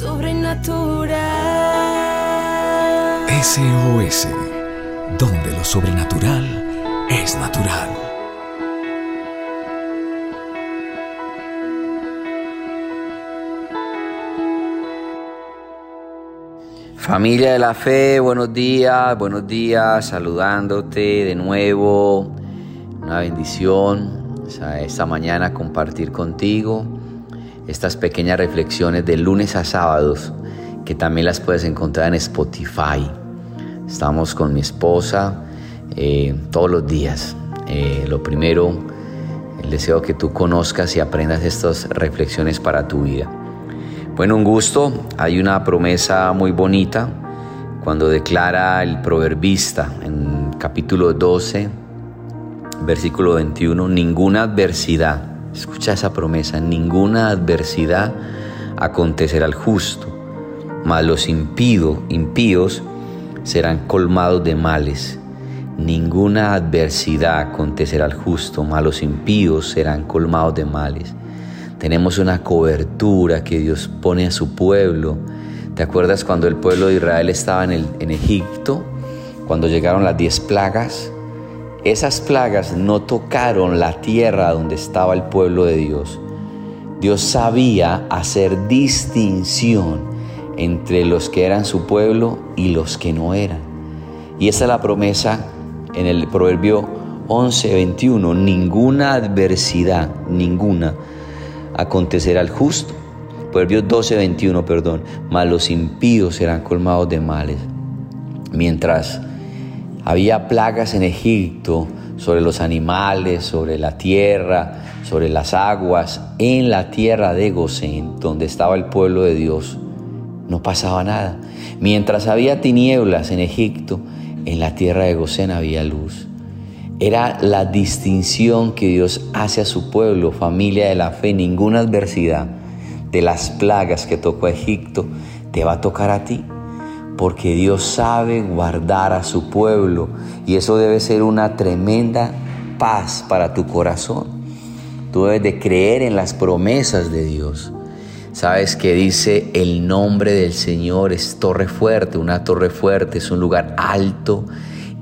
sobrenatural. SOS, donde lo sobrenatural es natural. Familia de la fe, buenos días, buenos días, saludándote de nuevo. Una bendición esta mañana compartir contigo estas pequeñas reflexiones de lunes a sábados que también las puedes encontrar en Spotify. Estamos con mi esposa eh, todos los días. Eh, lo primero, el deseo que tú conozcas y aprendas estas reflexiones para tu vida. Bueno, un gusto. Hay una promesa muy bonita cuando declara el proverbista en capítulo 12, versículo 21, ninguna adversidad, escucha esa promesa, ninguna adversidad acontecerá al justo, mas los impíos serán colmados de males. Ninguna adversidad acontecerá al justo, mas los impíos serán colmados de males. Tenemos una cobertura que Dios pone a su pueblo. ¿Te acuerdas cuando el pueblo de Israel estaba en, el, en Egipto? Cuando llegaron las diez plagas. Esas plagas no tocaron la tierra donde estaba el pueblo de Dios. Dios sabía hacer distinción entre los que eran su pueblo y los que no eran. Y esa es la promesa en el Proverbio 11, 21. Ninguna adversidad, ninguna acontecerá al justo. Proverbios 12, 21, perdón. Mas los impíos serán colmados de males. Mientras había plagas en Egipto sobre los animales, sobre la tierra, sobre las aguas, en la tierra de Gosén, donde estaba el pueblo de Dios, no pasaba nada. Mientras había tinieblas en Egipto, en la tierra de Gosén había luz. Era la distinción que Dios hace a su pueblo, familia de la fe. Ninguna adversidad de las plagas que tocó a Egipto te va a tocar a ti, porque Dios sabe guardar a su pueblo y eso debe ser una tremenda paz para tu corazón. Tú debes de creer en las promesas de Dios. Sabes que dice el nombre del Señor es torre fuerte, una torre fuerte es un lugar alto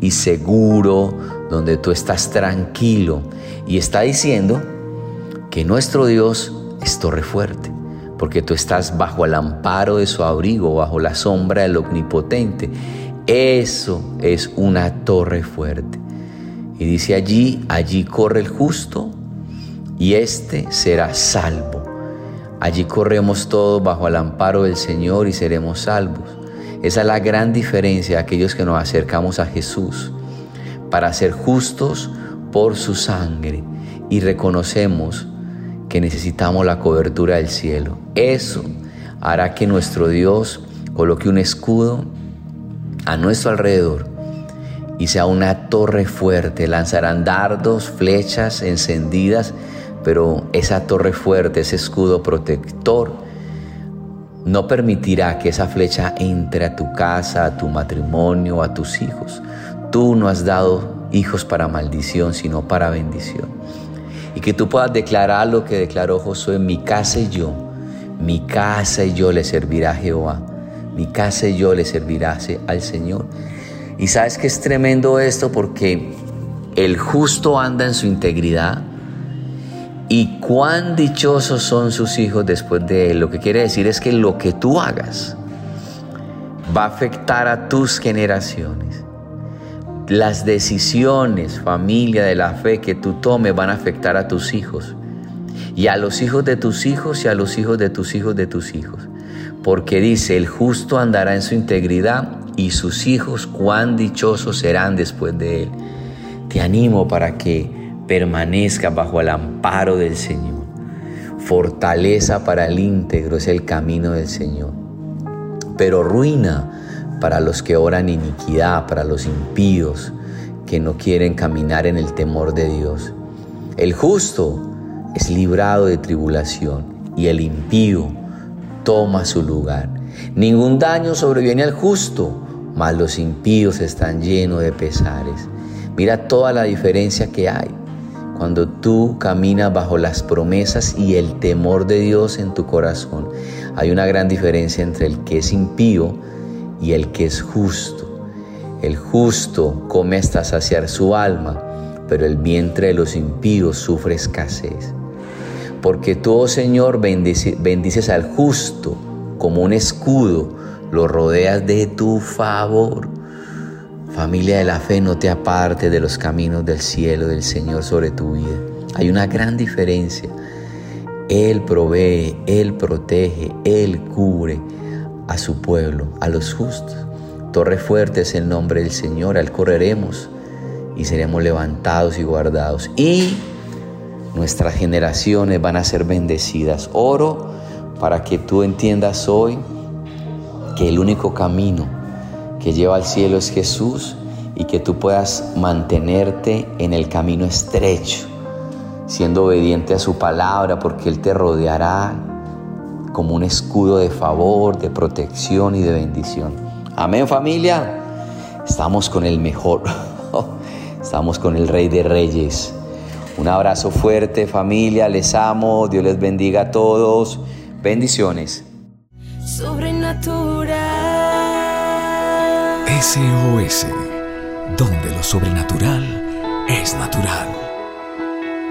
y seguro, donde tú estás tranquilo. Y está diciendo que nuestro Dios es torre fuerte, porque tú estás bajo el amparo de su abrigo, bajo la sombra del omnipotente. Eso es una torre fuerte. Y dice allí, allí corre el justo y éste será salvo. Allí corremos todos bajo el amparo del Señor y seremos salvos. Esa es la gran diferencia de aquellos que nos acercamos a Jesús para ser justos por su sangre y reconocemos que necesitamos la cobertura del cielo. Eso hará que nuestro Dios coloque un escudo a nuestro alrededor y sea una torre fuerte. Lanzarán dardos, flechas encendidas, pero esa torre fuerte, ese escudo protector, no permitirá que esa flecha entre a tu casa, a tu matrimonio, a tus hijos. Tú no has dado hijos para maldición, sino para bendición. Y que tú puedas declarar lo que declaró Josué, mi casa y yo, mi casa y yo le servirá a Jehová, mi casa y yo le servirá al Señor. Y sabes que es tremendo esto porque el justo anda en su integridad, y cuán dichosos son sus hijos después de él. Lo que quiere decir es que lo que tú hagas va a afectar a tus generaciones. Las decisiones, familia de la fe que tú tomes van a afectar a tus hijos y a los hijos de tus hijos y a los hijos de tus hijos de tus hijos. Porque dice, el justo andará en su integridad y sus hijos cuán dichosos serán después de él. Te animo para que permanezca bajo el amparo del Señor. Fortaleza para el íntegro es el camino del Señor, pero ruina para los que oran iniquidad, para los impíos que no quieren caminar en el temor de Dios. El justo es librado de tribulación y el impío toma su lugar. Ningún daño sobreviene al justo, mas los impíos están llenos de pesares. Mira toda la diferencia que hay. cuando tú caminas bajo las promesas y el temor de Dios en tu corazón, hay una gran diferencia entre el que es impío y el que es justo. El justo come hasta saciar su alma, pero el vientre de los impíos sufre escasez. Porque tú, oh Señor, bendices al justo como un escudo, lo rodeas de tu favor. Familia de la fe, no te aparte de los caminos del cielo del Señor sobre tu vida. Hay una gran diferencia. Él provee, Él protege, Él cubre a su pueblo, a los justos. Torre fuerte es el nombre del Señor, al correremos y seremos levantados y guardados. Y nuestras generaciones van a ser bendecidas. Oro para que tú entiendas hoy que el único camino que lleva al cielo es Jesús y que tú puedas mantenerte en el camino estrecho, siendo obediente a su palabra, porque Él te rodeará como un escudo de favor, de protección y de bendición. Amén familia. Estamos con el mejor. Estamos con el Rey de Reyes. Un abrazo fuerte familia, les amo, Dios les bendiga a todos. Bendiciones. Sobrenatural. SOS, donde lo sobrenatural es natural.